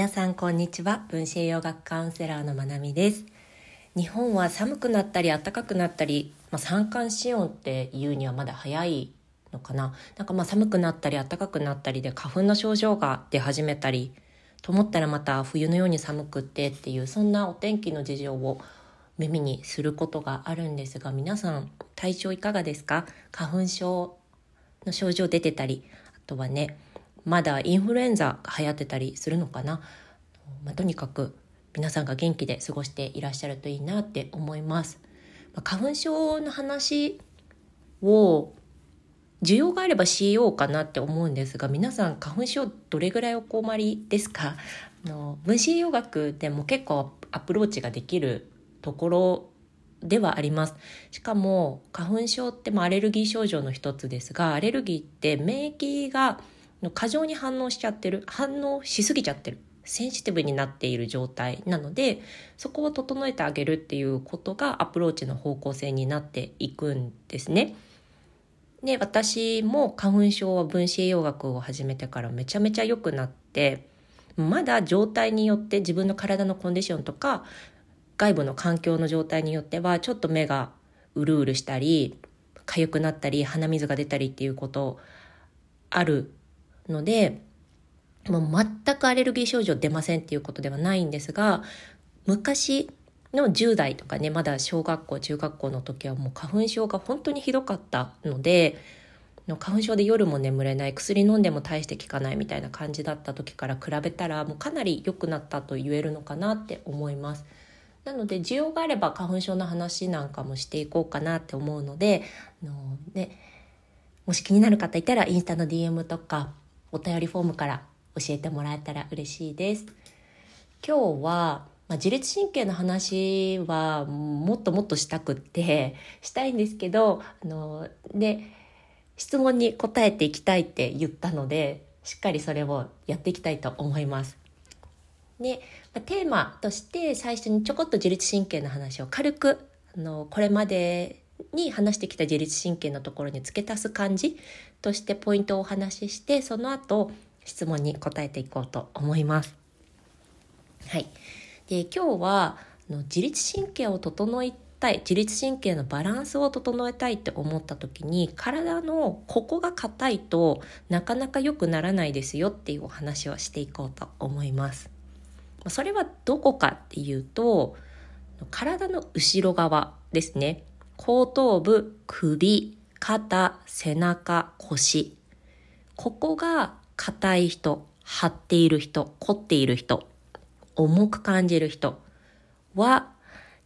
皆さんこんにちは。分子栄養学カウンセラーのまなみです。日本は寒くなったり暖かくなったり、まあ、三寒四温っていうにはまだ早いのかな。なんかまあ寒くなったり暖かくなったりで花粉の症状が出始めたりと思ったらまた冬のように寒くってっていうそんなお天気の事情を耳にすることがあるんですが皆さん体調いかがですか？花粉症の症状出てたりあとはねまだインフルエンザが流行ってたりするのかな、まあ、とにかく皆さんが元気で過ごしていらっしゃるといいなって思います、まあ、花粉症の話を需要があればしようかなって思うんですが皆さん花粉症どれぐらいお困りですか？あの分子栄養学でも結構アプローチができるところではあります。しかも花粉症ってもアレルギー症状の一つですがアレルギーって免疫がの過剰に反応しちゃってる反応しすぎちゃってるセンシティブになっている状態なのでそこを整えてあげるっていうことがアプローチの方向性になっていくんですね。で私も花粉症は分子栄養学を始めてからめちゃめちゃ良くなってまだ状態によって自分の体のコンディションとか外部の環境の状態によってはちょっと目がうるうるしたり痒くなったり鼻水が出たりっていうことあるのでもう全くアレルギー症状出ませんっていうことではないんですが昔の10代とかねまだ小学校中学校の時はもう花粉症が本当にひどかったので花粉症で夜も眠れない薬飲んでも大して効かないみたいな感じだった時から比べたらもうかなり良くなったと言えるのかなって思います。なので需要があれば花粉症の話なんかもしていこうかなって思うのであの、ね、もし気になる方いたらインスタの DM とかお便りフォームから教えてもらえたら嬉しいです。今日は、まあ、自律神経の話はもっともっとしたくってしたいんですけどあので質問に答えていきたいって言ったのでしっかりそれをやっていきたいと思います。で、まあ、テーマとして最初にちょこっと自律神経の話を軽くあのこれまでに話してきた自律神経のところに付け足す感じとしてポイントをお話ししてその後質問に答えていこうと思います。はい、で今日は自律神経を整えたい自律神経のバランスを整えたいって思った時に体のここが硬いとなかなか良くならないですよっていうお話をしていこうと思います。それはどこかっていうと体の後ろ側ですね。後頭部、首、肩、背中、腰。ここが硬い人、張っている人、凝っている人、重く感じる人は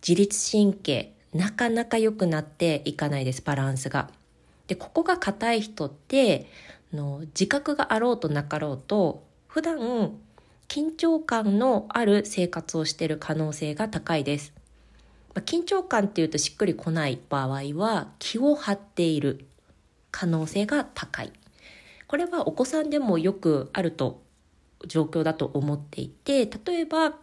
自律神経なかなか良くなっていかないです、バランスが。で、ここが硬い人っての自覚があろうとなかろうと普段緊張感のある生活をしている可能性が高いです。緊張感っていうとしっくりこない場合は気を張っている可能性が高い。これはお子さんでもよくあると状況だと思っていて例えば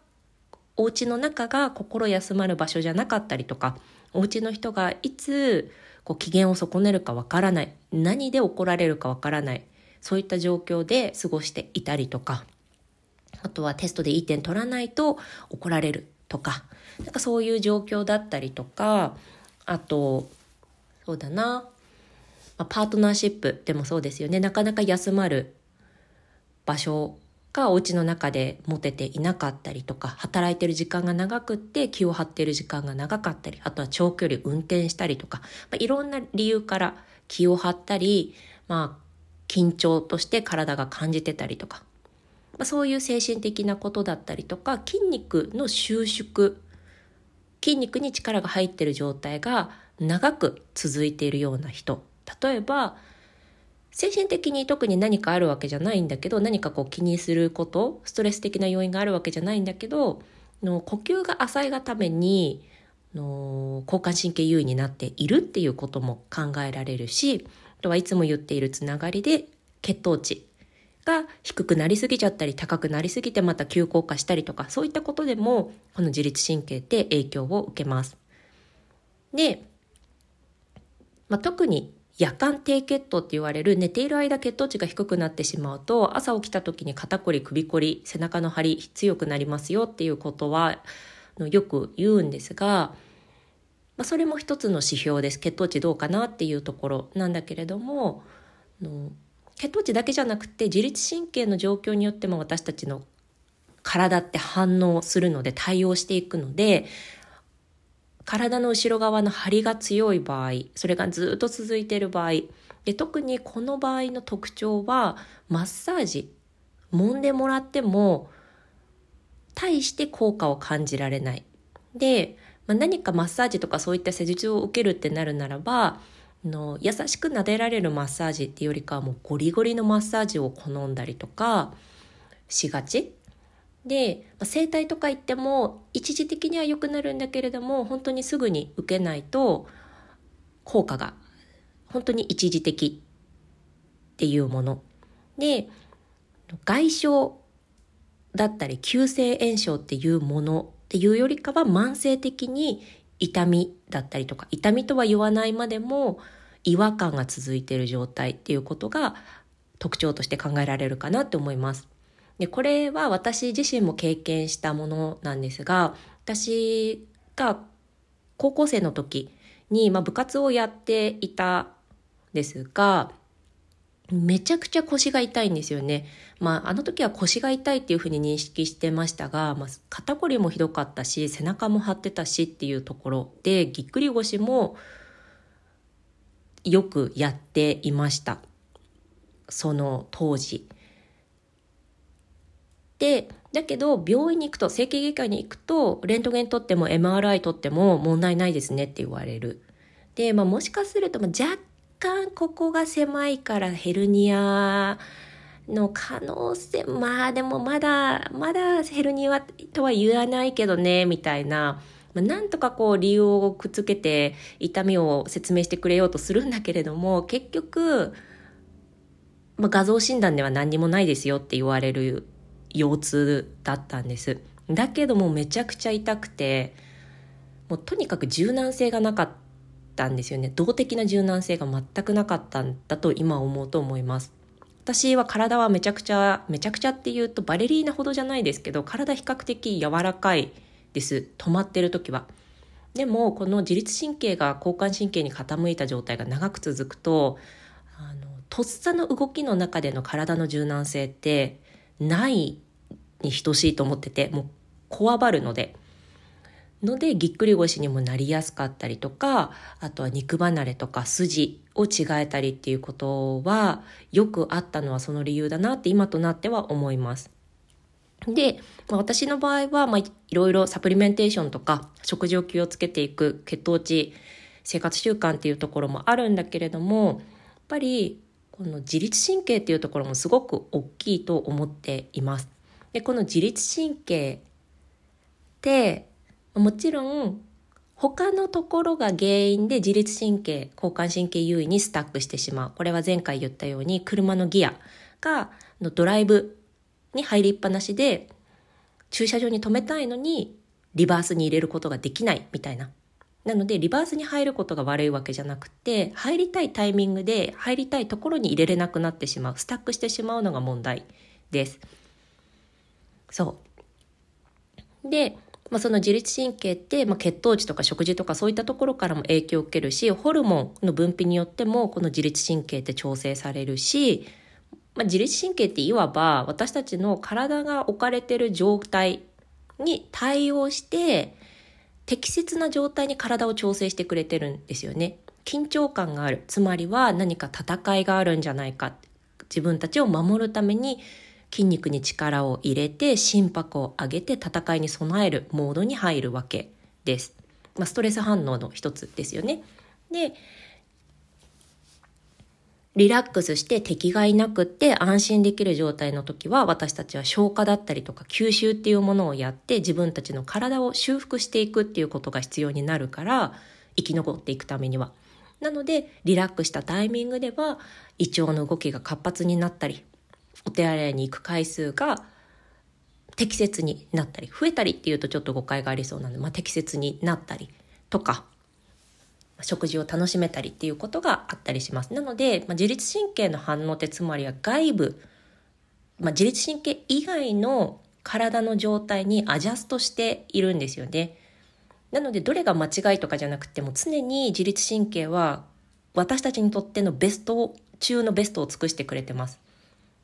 お家の中が心休まる場所じゃなかったりとかお家の人がいつこう機嫌を損ねるかわからない何で怒られるかわからないそういった状況で過ごしていたりとかあとはテストでいい点取らないと怒られるとかなんかそういう状況だったりとかあとそうだな、まあ、パートナーシップでもそうですよね。なかなか休まる場所がお家の中で持てていなかったりとか働いてる時間が長くって気を張ってる時間が長かったりあとは長距離運転したりとか、まあ、いろんな理由から気を張ったり、まあ、緊張として体が感じてたりとか。まあ、そういう精神的なことだったりとか筋肉の収縮筋肉に力が入ってる状態が長く続いているような人。例えば精神的に特に何かあるわけじゃないんだけど何かこう気にすることストレス的な要因があるわけじゃないんだけどの呼吸が浅いがためにの交感神経優位になっているっていうことも考えられるしあとはいつも言っているつながりで血糖値が低くなりすぎちゃったり高くなりすぎてまた急降下したりとかそういったことでもこの自律神経って影響を受けます。で、まあ、特に夜間低血糖って言われる寝ている間血糖値が低くなってしまうと朝起きた時に肩こり首こり背中の張り強くなりますよっていうことはよく言うんですが、まあ、それも一つの指標です血糖値どうかなっていうところなんだけれども血糖値だけじゃなくて自律神経の状況によっても私たちの体って反応するので対応していくので体の後ろ側の張りが強い場合それがずっと続いている場合で特にこの場合の特徴はマッサージ揉んでもらっても大して効果を感じられない。で、まあ、何かマッサージとかそういった施術を受けるってなるならばの優しく撫でられるマッサージっていうよりかはもうゴリゴリのマッサージを好んだりとかしがち。で、整体とか行っても一時的には良くなるんだけれども本当にすぐに受けないと効果が本当に一時的っていうもの。で外傷だったり急性炎症っていうものっていうよりかは慢性的に痛みだったりとか痛みとは言わないまでも違和感が続いている状態っていうことが特徴として考えられるかなって思います。でこれは私自身も経験したものなんですが私が高校生の時に、まあ、部活をやっていたですがめちゃくちゃ腰が痛いんですよね。まあ、あの時は腰が痛いっていうふうに認識してましたが、まあ、肩こりもひどかったし、背中も張ってたしっていうところで、ぎっくり腰もよくやっていました。その当時。で、だけど病院に行くと、整形外科に行くと、レントゲン取っても MRI 取っても問題ないですねって言われる。で、まあもしかすると、まあ、若干ここが狭いからヘルニアの可能性、まあでもまだ、まだヘルニアとは言わないけどね、みたいな。まあ、なんとかこう理由をくっつけて痛みを説明してくれようとするんだけれども、結局、まあ、画像診断では何にもないですよって言われる腰痛だったんです。だけどもめちゃくちゃ痛くて、もうとにかく柔軟性がなかったんですよね。動的な柔軟性が全くなかったんだと今思うと思います。私は体はめちゃくちゃ、めちゃくちゃっていうとバレリーナほどじゃないですけど、体比較的柔らかいです。止まってる時は。でも、この自律神経が交感神経に傾いた状態が長く続くと、あの、とっさの動きの中での体の柔軟性ってないに等しいと思ってて、もうこわばるので。ので、ぎっくり腰にもなりやすかったりとか、あとは肉離れとか筋を違えたりっていうことは、よくあったのはその理由だなって今となっては思います。で、まあ、私の場合は、まあ、いろいろサプリメンテーションとか、食事を気をつけていく血糖値、生活習慣っていうところもあるんだけれども、やっぱり、この自律神経っていうところもすごく大きいと思っています。で、この自律神経って、もちろん他のところが原因で自律神経、交感神経優位にスタックしてしまう。これは前回言ったように車のギアがのドライブに入りっぱなしで駐車場に止めたいのにリバースに入れることができないみたいな。なのでリバースに入ることが悪いわけじゃなくて入りたいタイミングで入りたいところに入れれなくなってしまう。スタックしてしまうのが問題です。そう。で、まあ、その自律神経って、まあ、血糖値とか食事とかそういったところからも影響を受けるし、ホルモンの分泌によってもこの自律神経って調整されるし、まあ、自律神経っていわば私たちの体が置かれてる状態に対応して適切な状態に体を調整してくれてるんですよね。緊張感がある。つまりは何か戦いがあるんじゃないか。自分たちを守るために筋肉に力を入れて心拍を上げて戦いに備えるモードに入るわけです。まあ、ストレス反応の一つですよね。で、リラックスして敵がいなくって安心できる状態の時は私たちは消化だったりとか吸収っていうものをやって自分たちの体を修復していくっていうことが必要になるから生き残っていくためには。なのでリラックスしたタイミングでは胃腸の動きが活発になったりお手洗いに行く回数が適切になったり、増えたりっていうとちょっと誤解がありそうなので、まあ、適切になったりとか、食事を楽しめたりっていうことがあったりします。なので、まあ、自律神経の反応ってつまりは外部、まあ、自律神経以外の体の状態にアジャストしているんですよね。なのでどれが間違いとかじゃなくても常に自律神経は私たちにとってのベスト中のベストを尽くしてくれてます。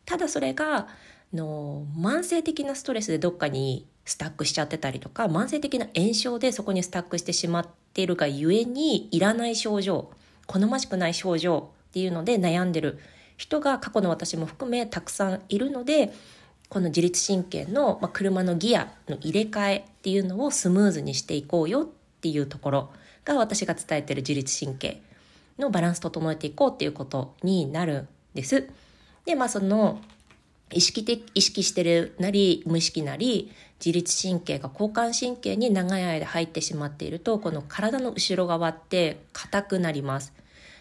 ただそれがの慢性的なストレスでどっかにスタックしちゃってたりとか慢性的な炎症でそこにスタックしてしまっているがゆえにいらない症状好ましくない症状っていうので悩んでる人が過去の私も含めたくさんいるのでこの自律神経の、まあ、車のギアの入れ替えっていうのをスムーズにしていこうよっていうところが私が伝えてる自律神経のバランス整えていこうっていうことになるんです。で、まあその意識的、意識してるなり、無意識なり、自律神経が交感神経に長い間入ってしまっていると、この体の後ろ側って硬くなります。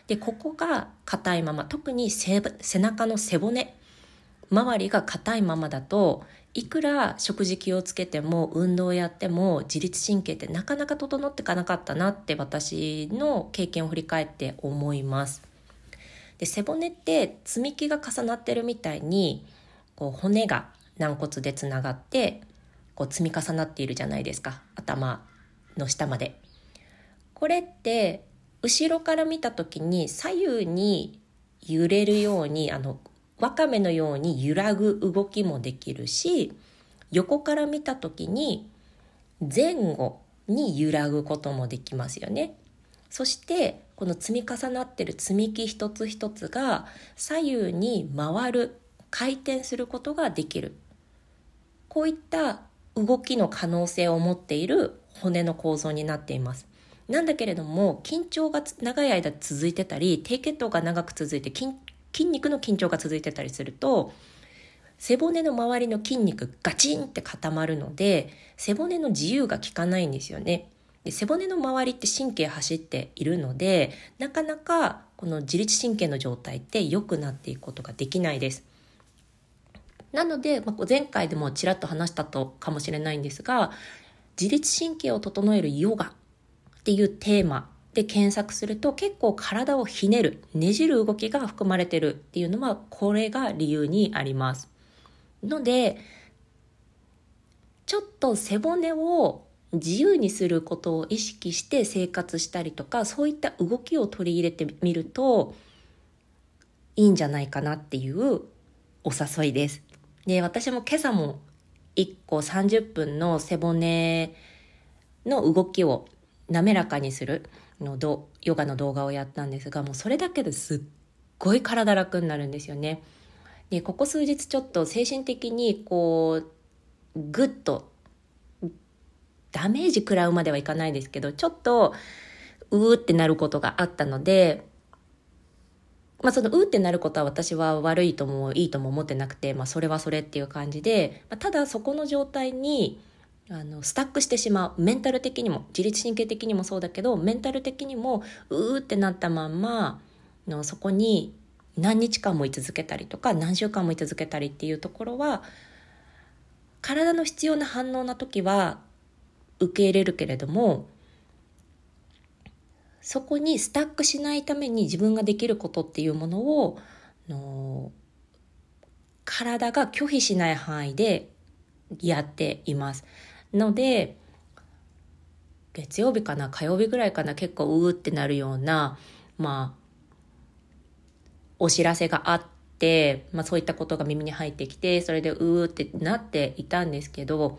で、ここが硬いまま、特に背中の背骨周りが硬いままだといくら食事気をつけても運動やっても自律神経ってなかなか整っていかなかったなって私の経験を振り返って思います。で背骨って積み木が重なってるみたいにこう骨が軟骨でつながってこう積み重なっているじゃないですか頭の下まで。これって後ろから見た時に左右に揺れるようにあのわかめのように揺らぐ動きもできるし横から見た時に前後に揺らぐこともできますよね。そしてこの積み重なってる積み木一つ一つが左右に回る回転することができるこういった動きの可能性を持っている骨の構造になっていますなんだけれども緊張が長い間続いてたり低血糖が長く続いて筋筋肉の緊張が続いてたりすると背骨の周りの筋肉ガチンって固まるので背骨の自由が効かないんですよね。で背骨の周りって神経走っているのでなかなかこの自律神経の状態って良くなっていくことができないです。なので、まあ、前回でもちらっと話したとかもしれないんですが自律神経を整えるヨガっていうテーマで検索すると結構体をひねる、ねじる動きが含まれてるっていうのはこれが理由にあります。ので、ちょっと背骨を自由にすることを意識して生活したりとか、そういった動きを取り入れてみるといいんじゃないかなっていうお誘いです。で、私も今朝も1個30分の背骨の動きを滑らかにするのどヨガの動画をやったんですがもうそれだけですっごい体楽になるんですよね。でここ数日ちょっと精神的にこうグッとダメージ食らうまではいかないですけどちょっとうーってなることがあったのでまあそのうーってなることは私は悪いともいいとも思ってなくて、まあそれはそれっていう感じで、まあ、ただそこの状態にあのスタックしてしまうメンタル的にも自律神経的にもそうだけどメンタル的にもうーってなったまんまのそこに何日間も居続けたりとか何週間も居続けたりっていうところは体の必要な反応な時は受け入れるけれどもそこにスタックしないために自分ができることっていうものをの体が拒否しない範囲でやっています。ので月曜日かな火曜日ぐらいかな結構うーってなるようなまあお知らせがあって、まあ、そういったことが耳に入ってきてそれでうーってなっていたんですけど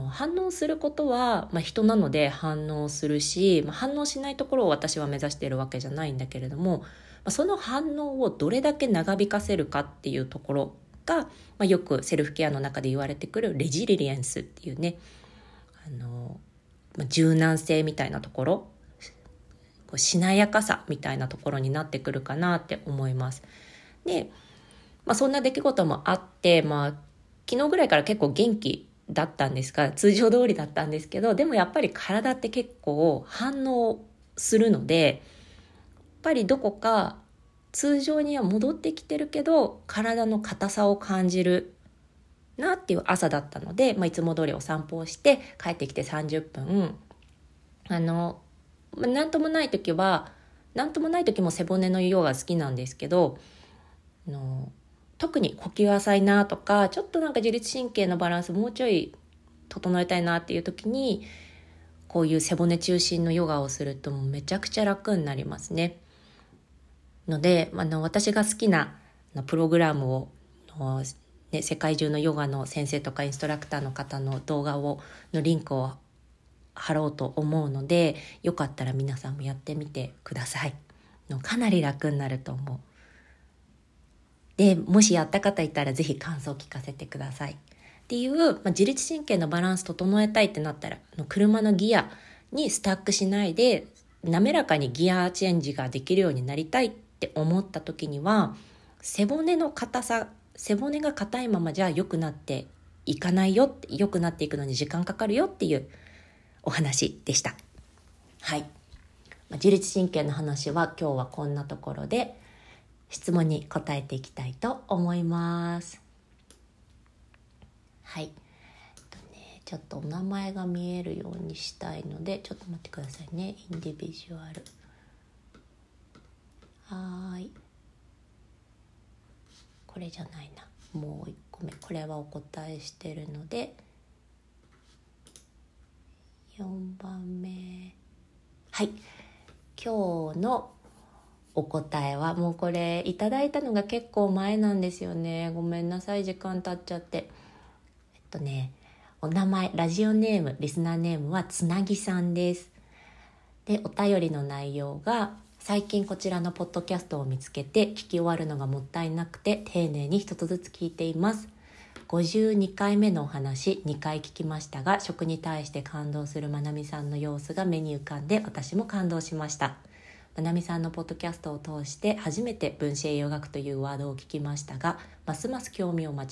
反応することは、まあ、人なので反応するし、まあ、反応しないところを私は目指しているわけじゃないんだけれども、まあ、その反応をどれだけ長引かせるかっていうところが、まあ、よくセルフケアの中で言われてくるレジリリエンスっていうねあの、まあ、柔軟性みたいなところこうしなやかさみたいなところになってくるかなって思います。で、まあ、そんな出来事もあって、まあ、昨日ぐらいから結構元気だったんですが通常通りだったんですけどでもやっぱり体って結構反応するのでやっぱりどこか通常には戻ってきてるけど体の硬さを感じるなっていう朝だったので、まあ、いつも通りお散歩をして帰ってきて30分あのまあ、なんともない時はなんともない時も背骨のヨガ好きなんですけどあの特に呼吸浅いなとかちょっとなんか自律神経のバランスもうちょい整えたいなっていう時にこういう背骨中心のヨガをするとめちゃくちゃ楽になりますね。のであの私が好きなプログラムをね、世界中のヨガの先生とかインストラクターの方の動画をのリンクを貼ろうと思うのでよかったら皆さんもやってみてください。のかなり楽になると思う。でもしやった方いたら是非感想を聞かせてください。っていう、まあ、自律神経のバランス整えたいってなったらの車のギアにスタックしないで滑らかにギアチェンジができるようになりたいって思った時には背骨の硬さ背骨が硬いままじゃ良くなっていかないよ良くなっていくのに時間かかるよっていうお話でした。はい。自律神経の話は今日はこんなところで質問に答えていきたいと思います。はい。とね、ちょっとお名前が見えるようにしたいのでちょっと待ってくださいね。インディビジュアル。はい。これじゃないな。もう1個目。これはお答えしてるので。4番目はい今日のお答えはもうこれいただいたのが結構前なんですよね。ごめんなさい時間経っちゃって。えっとねお名前ラジオネームリスナーネームはつなぎさんです。でお便りの内容が最近こちらのポッドキャストを見つけて聞き終わるのがもったいなくて丁寧に一つずつ聞いています。52回目のお話2回聞きましたが食に対して感動するまなみさんの様子が目に浮かんで私も感動しました。まなみさんのポッドキャストを通して初めて分子栄養学というワードを聞きましたがますます興味を持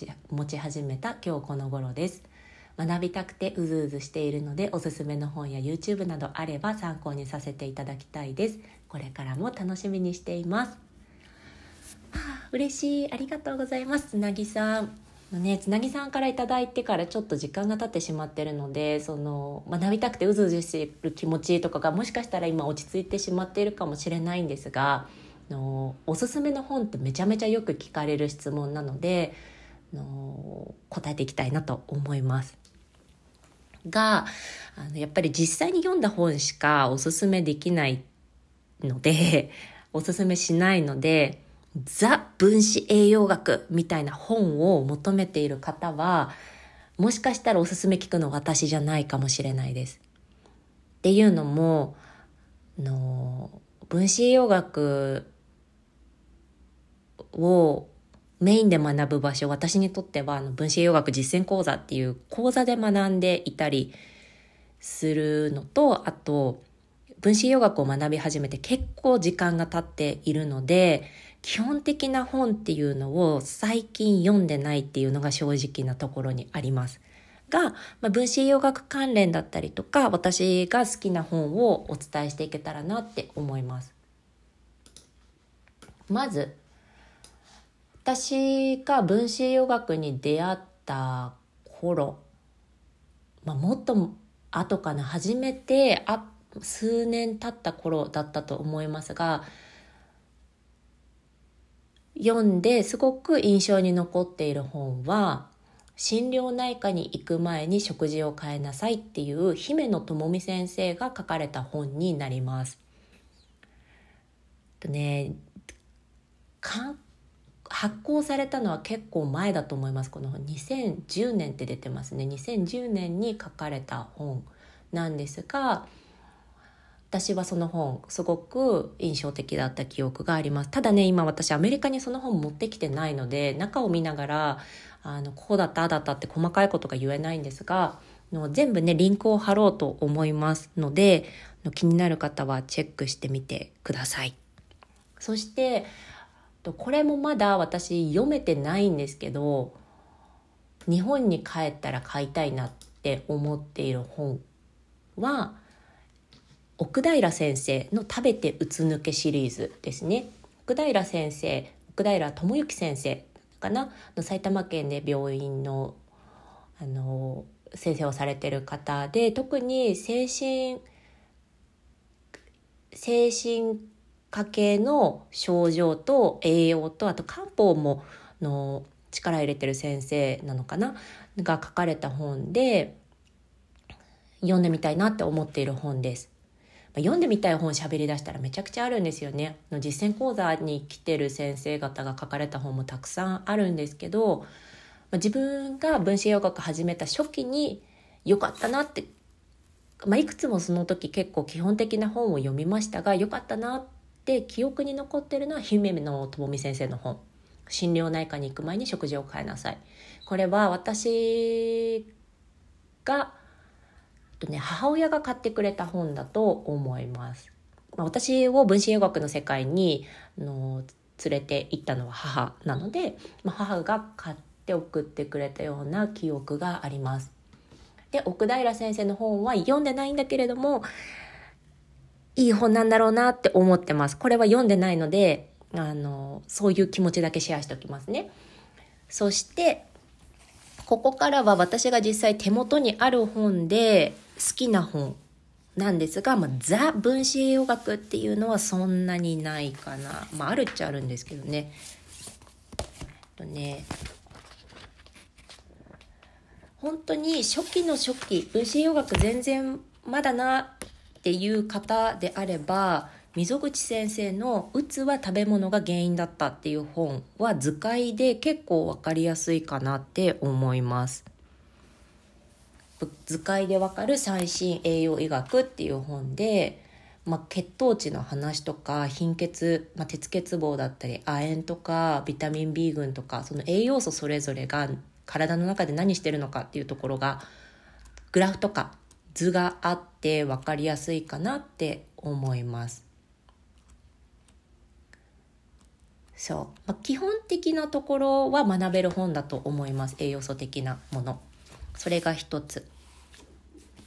ち始めた今日この頃です。学びたくてうずうずしているのでおすすめの本や YouTube などあれば参考にさせていただきたいです。これからも楽しみにしています、はあ、嬉しい。ありがとうございます。つなぎさん。のね、つなぎさんから頂いてからちょっと時間が経ってしまってるのでその学びたくてうずうずしてる気持ちとかがもしかしたら今落ち着いてしまっているかもしれないんですがのおすすめの本ってめちゃめちゃよく聞かれる質問なのでの答えていきたいなと思います。があのやっぱり実際に読んだ本しかおすすめできないのでおすすめしないのでザ分子栄養学みたいな本を求めている方は、もしかしたらおすすめ聞くの私じゃないかもしれないです。っていうのも、の分子栄養学をメインで学ぶ場所、私にとってはあの分子栄養学実践講座っていう講座で学んでいたりするのと、あと、分子栄養学を学び始めて結構時間が経っているので、基本的な本っていうのを最近読んでないっていうのが正直なところにあります。が、まあ、分子栄養学関連だったりとか、私が好きな本をお伝えしていけたらなって思います。まず、私が分子栄養学に出会った頃、まあ、もっと後かな、初めてあ数年経った頃だったと思いますが、読んですごく印象に残っている本は心療内科に行く前に食事を変えなさいっていう姫野智美先生が書かれた本になります。とね発行されたのは結構前だと思いますこの2010年って出てますね2010年に書かれた本なんですが私はその本すごく印象的だった記憶があります。ただね今私アメリカにその本持ってきてないので中を見ながらあのこうだったああだったって細かいことが言えないんですがの全部ねリンクを貼ろうと思いますのでの気になる方はチェックしてみてください。そしてこれもまだ私読めてないんですけど日本に帰ったら買いたいなって思っている本は奥平先生の食べてうつ抜けシリーズですね。奥平先生、奥平智之先生かな？の埼玉県で病院のあの先生をされてる方で特に精神精神科系の症状と栄養とあと漢方もの力入れてる先生なのかな？が書かれた本で読んでみたいなって思っている本です。読んでみたい本喋り出したらめちゃくちゃあるんですよね。実践講座に来てる先生方が書かれた本もたくさんあるんですけど自分が分子栄養学始めた初期に良かったなって、まあ、いくつもその時結構基本的な本を読みましたが良かったなって記憶に残ってるのは姫野智美先生の本「心療内科に行く前に食事を変えなさい」これは私がとね、母親が買ってくれた本だと思います。まあ、私を分子栄学の世界にあの連れて行ったのは母なので、まあ、母が買って送ってくれたような記憶があります。で奥平先生の本は読んでないんだけれどもいい本なんだろうなって思ってます。これは読んでないのであのそういう気持ちだけシェアしておきますね。そしてここからは私が実際手元にある本で好きな本なんですが、まあ、ザ分子栄養学っていうのはそんなにないかな。まあ、あるっちゃあるんですけどね。とね、本当に初期の初期、分子栄養学全然まだなっていう方であれば、溝口先生の「うつは食べ物が原因だった」っていう本は図解で結構分かりやすいかなって思います。図解でわかる最新栄養医学っていう本で、まあ、血糖値の話とか貧血、まあ、鉄欠乏だったり亜鉛とかビタミン B 群とかその栄養素それぞれが体の中で何してるのかっていうところがグラフとか図があって分かりやすいかなって思います。そう、まあ、基本的なところは学べる本だと思います栄養素的なもの。それが一つ。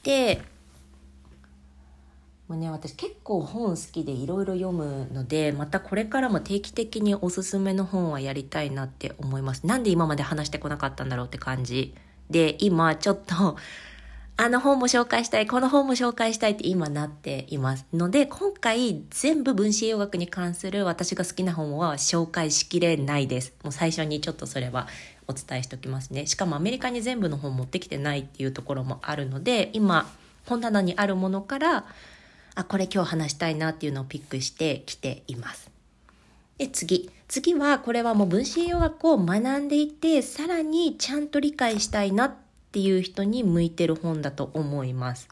で、もうね、私結構本好きでいろいろ読むので、またこれからも定期的におすすめの本はやりたいなって思います。なんで今まで話してこなかったんだろうって感じ。で、今ちょっと、あの本も紹介したい、この本も紹介したいって今なっています。ので、今回全部分子栄養学に関する私が好きな本は紹介しきれないです。もう最初にちょっとそれはお伝えしておきますねしかもアメリカに全部の本持ってきてないっていうところもあるので今本棚にあるものからあこれ今日話したいなっていうのをピックしてきていますで次次はこれはもう分子栄養学を学んでいてさらにちゃんと理解したいなってていう人に向いてる本だと思います。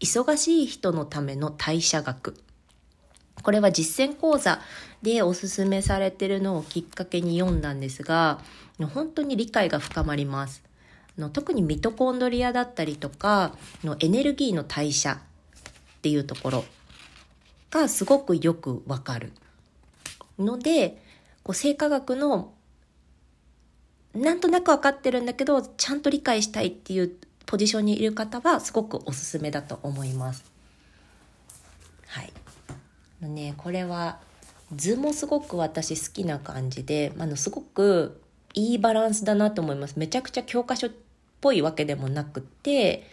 忙しい人のための代謝学。これは実践講座でおすすめされてるのをきっかけに読んだんですが本当に理解が深まります。の特にミトコンドリアだったりとかのエネルギーの代謝っていうところがすごくよくわかる。のでこう生化学のなんとなく分かってるんだけどちゃんと理解したいっていうポジションにいる方はすごくおすすめだと思います。はい。ねこれは図もすごく私好きな感じであのすごくいいバランスだなと思います。めちゃくちゃ教科書っぽいわけでもなくて、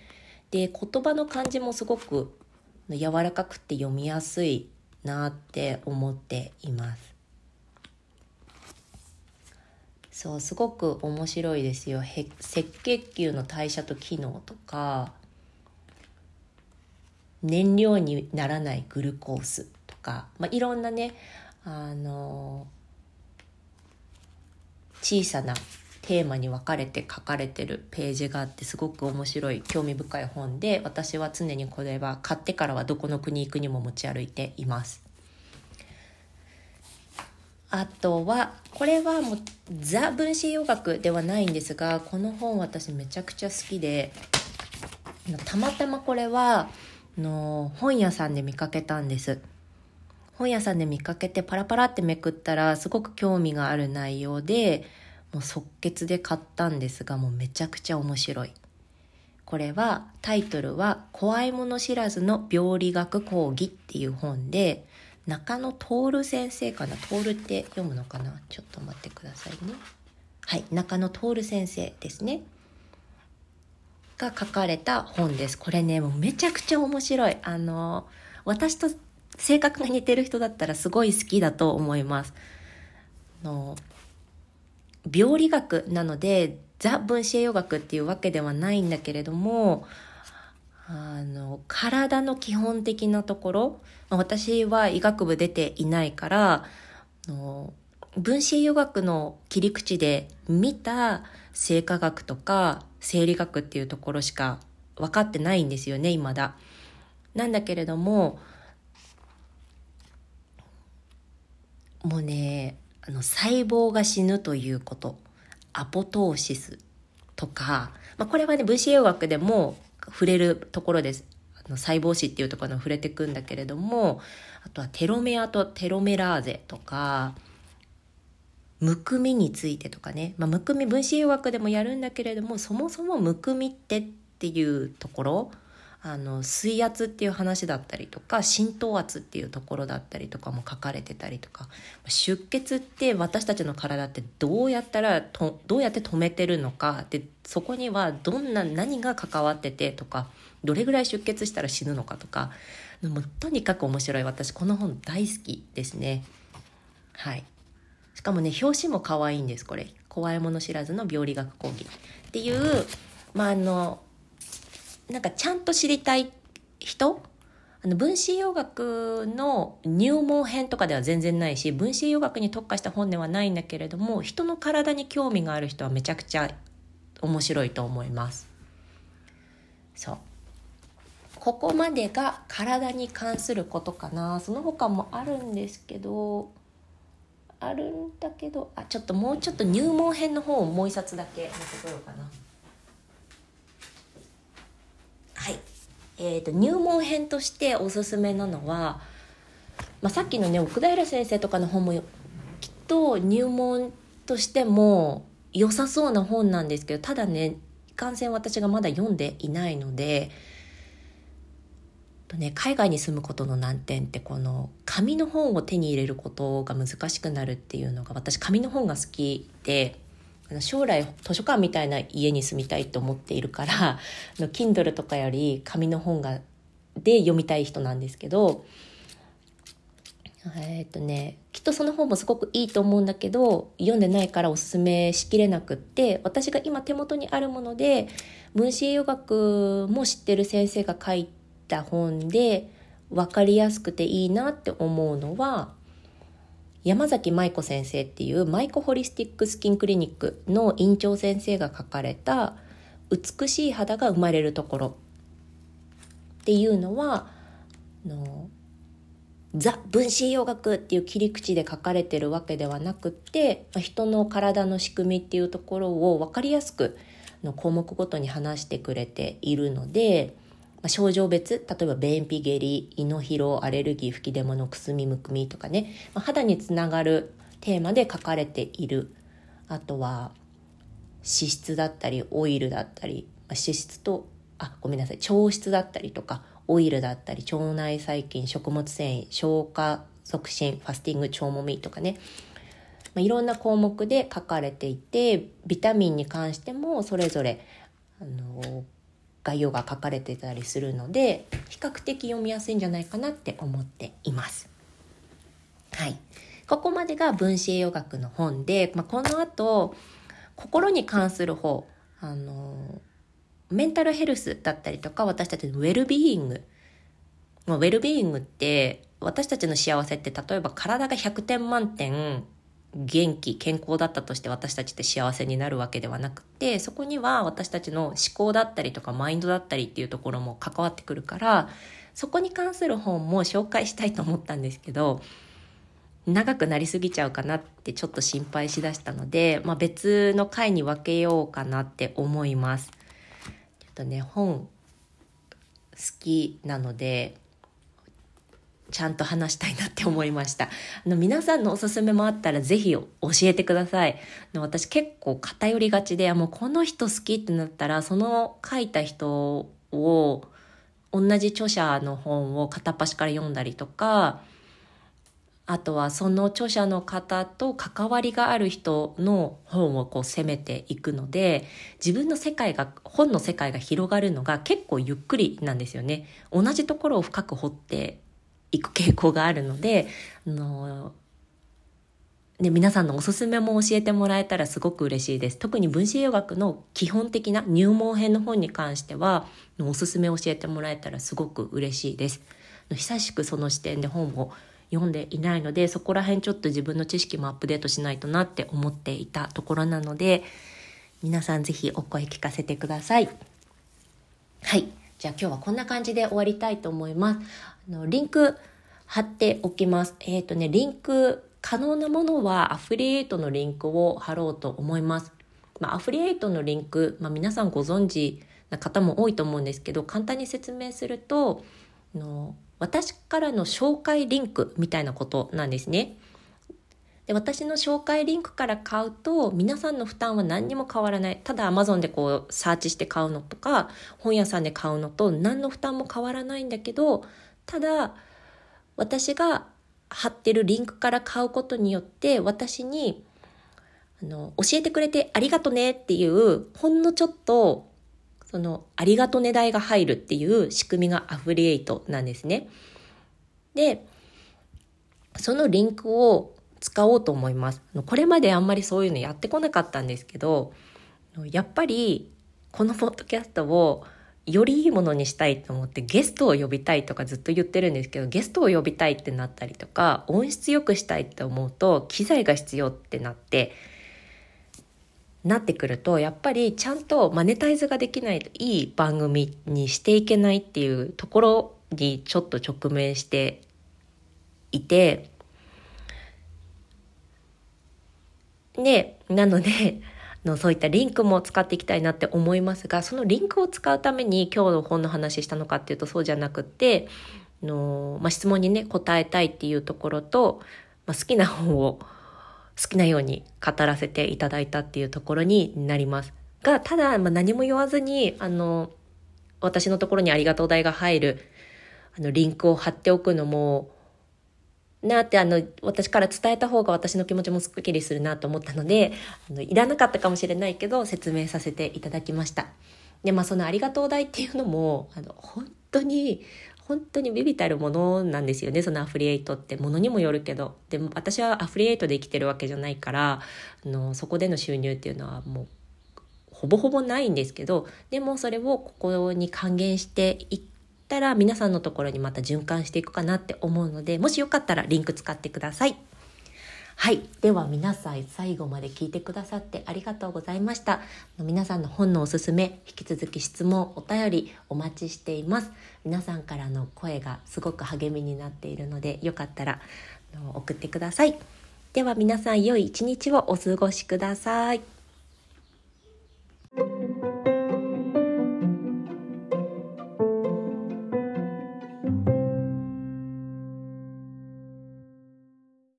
で、言葉の感じもすごく柔らかくて読みやすいなって思っています。そう、すごく面白いですよ。赤血球の代謝と機能とか、燃料にならないグルコースとか、まあ、いろんなね、あの小さなテーマに分かれて書かれてるページがあってすごく面白い興味深い本で私は常にこれは買ってからはどこの国行くにも持ち歩いています。あとはこれはもうザ分子栄養学ではないんですがこの本私めちゃくちゃ好きでたまたまこれはの本屋さんで見かけたんです。本屋さんで見かけてパラパラってめくったらすごく興味がある内容でもう即決で買ったんですがもうめちゃくちゃ面白い。これはタイトルは「怖いもの知らずの病理学講義」っていう本で中野徹先生かな？徹って読むのかな？ちょっと待ってくださいね。はい、中野徹先生ですね。が書かれた本です。これね、もうめちゃくちゃ面白い。あの、私と性格が似てる人だったらすごい好きだと思います。の病理学なのでザ分子栄養学っていうわけではないんだけれどもあの体の基本的なところ私は医学部出ていないから分子栄養学の切り口で見た生化学とか生理学っていうところしか分かってないんですよね未だ。なんだけれどももうねあの細胞が死ぬということアポトーシスとか、まあ、これはね分子栄養学でも触れるところです。あの細胞子っていうところに触れていくんだけれどもあとはテロメアとテロメラーゼとかむくみについてとかね、まあ、むくみ分子栄養学でもやるんだけれどもそもそもむくみってっていうところあの水圧っていう話だったりとか浸透圧っていうところだったりとかも書かれてたりとか出血って私たちの体ってどうやったらとどうやって止めてるのかでそこにはどんな何が関わっててとかどれぐらい出血したら死ぬのかとかもとにかく面白い。私この本大好きですね。はい。しかもね表紙も可愛いんですこれ。怖いもの知らずの病理学講義。っていうまああのなんかちゃんと知りたい人？あの分子栄養学の入門編とかでは全然ないし分子栄養学に特化した本ではないんだけれども人の体に興味がある人はめちゃくちゃ面白いと思います。そう。ここまでが体に関することかな。その他もあるんですけどあるんだけどあちょっともうちょっと入門編の方をもう一冊だけ持ってこようかな。はい。えーと、入門編としておすすめなのは、まあ、さっきのね奥平先生とかの本もきっと入門としても良さそうな本なんですけどただねいかんせん私がまだ読んでいないのでとね、海外に住むことの難点ってこの紙の本を手に入れることが難しくなるっていうのが私紙の本が好きで将来図書館みたいな家に住みたいと思っているから Kindle とかより紙の本がで読みたい人なんですけどえっ、とねきっとその本もすごくいいと思うんだけど読んでないからおすすめしきれなくって私が今手元にあるもので分子栄養学も知ってる先生が書いた本で分かりやすくていいなって思うのは山崎舞子先生っていうマイコホリスティックスキンクリニックの院長先生が書かれた「美しい肌が生まれるところ」っていうのはのザ分子栄養学っていう切り口で書かれてるわけではなくって人の体の仕組みっていうところを分かりやすくの項目ごとに話してくれているのであ、症状別例えば便秘下痢胃の疲労アレルギー吹き出物くすみむくみとかね、まあ、肌につながるテーマで書かれている。あとは脂質だったりオイルだったり、まあ、脂質とあごめんなさい腸質だったりとかオイルだったり腸内細菌食物繊維消化促進ファスティング腸もみとかね。まあ、いろんな項目で書かれていてビタミンに関してもそれぞれあの概要が書かれてたりするので比較的読みやすいんじゃないかなって思っています。はい。ここまでが分子栄養学の本で、まあ、この後心に関する方あのメンタルヘルスだったりとか私たちのウェルビーイングウェルビーイングって私たちの幸せって例えば体が100点満点元気健康だったとして私たちって幸せになるわけではなくてそこには私たちの思考だったりとかマインドだったりっていうところも関わってくるからそこに関する本も紹介したいと思ったんですけど長くなりすぎちゃうかなってちょっと心配しだしたので、まあ、別の回に分けようかなって思います。ちょっとね本好きなのでちゃんと話したいなって思いました。あの皆さんのおすすめもあったらぜひ教えてください。私結構偏りがちで、もうこの人好きってなったら、その書いた人を同じ著者の本を片っ端から読んだりとか、あとはその著者の方と関わりがある人の本をこう攻めていくので自分の世界が本の世界が広がるのが結構ゆっくりなんですよね同じところを深く掘っていく傾向があるので、あのね、皆さんのおすすめも教えてもらえたらすごく嬉しいです。特に分子栄養学の基本的な入門編の本に関しては、おすすめ教えてもらえたらすごく嬉しいです。久しくその視点で本を読んでいないので、そこら辺ちょっと自分の知識もアップデートしないとなって思っていたところなので、皆さんぜひお声聞かせてください。はい。じゃあ今日はこんな感じで終わりたいと思います。の、リンク貼っておきます。えっ、ー、とね、リンク可能なものはアフリエイトのリンクを貼ろうと思います。まあ、アフリエイトのリンク、まあ、皆さんご存知な方も多いと思うんですけど、簡単に説明すると、の私からの紹介リンクみたいなことなんですね。で私の紹介リンクから買うと皆さんの負担は何にも変わらないただ Amazon でこうサーチして買うのとか本屋さんで買うのと何の負担も変わらないんだけどただ私が貼ってるリンクから買うことによって私にあの教えてくれてありがとねっていうほんのちょっとそのありがとね代が入るっていう仕組みがアフリエイトなんですね。でそのリンクを使おうと思います。これまであんまりそういうのやってこなかったんですけどやっぱりこのポッドキャストをよりいいものにしたいと思ってゲストを呼びたいとかずっと言ってるんですけどゲストを呼びたいってなったりとか音質良くしたいって思うと機材が必要ってなってなってくるとやっぱりちゃんとマネタイズができないといい番組にしていけないっていうところにちょっと直面していてでなのでのそういったリンクも使っていきたいなって思いますがそのリンクを使うために今日の本の話したのかっていうとそうじゃなくっての、まあ、質問にね答えたいっていうところと、まあ、好きな本を好きなように語らせていただいたっていうところになります。がただ、まあ、何も言わずにあの私のところにありがとう代が入るあのリンクを貼っておくのもなってあの私から伝えた方が私の気持ちもすっきりするなと思ったのであのいらなかったかもしれないけど説明させていただきました。でまあそのありがとう代っていうのもあの本当に本当にビビたるものなんですよね。そのアフリエイトってものにもよるけど。でも私はアフリエイトで生きてるわけじゃないからあのそこでの収入っていうのはもうほぼほぼないんですけど。でもそれをここに還元していってたら皆さんのところにまた循環していくかなって思うのでもしよかったらリンク使ってください。はい。では皆さん最後まで聞いてくださってありがとうございました。皆さんの本のおすすめ、引き続き質問、お便りお待ちしています。皆さんからの声がすごく励みになっているので、よかったら送ってください。では皆さん良い一日をお過ごしください。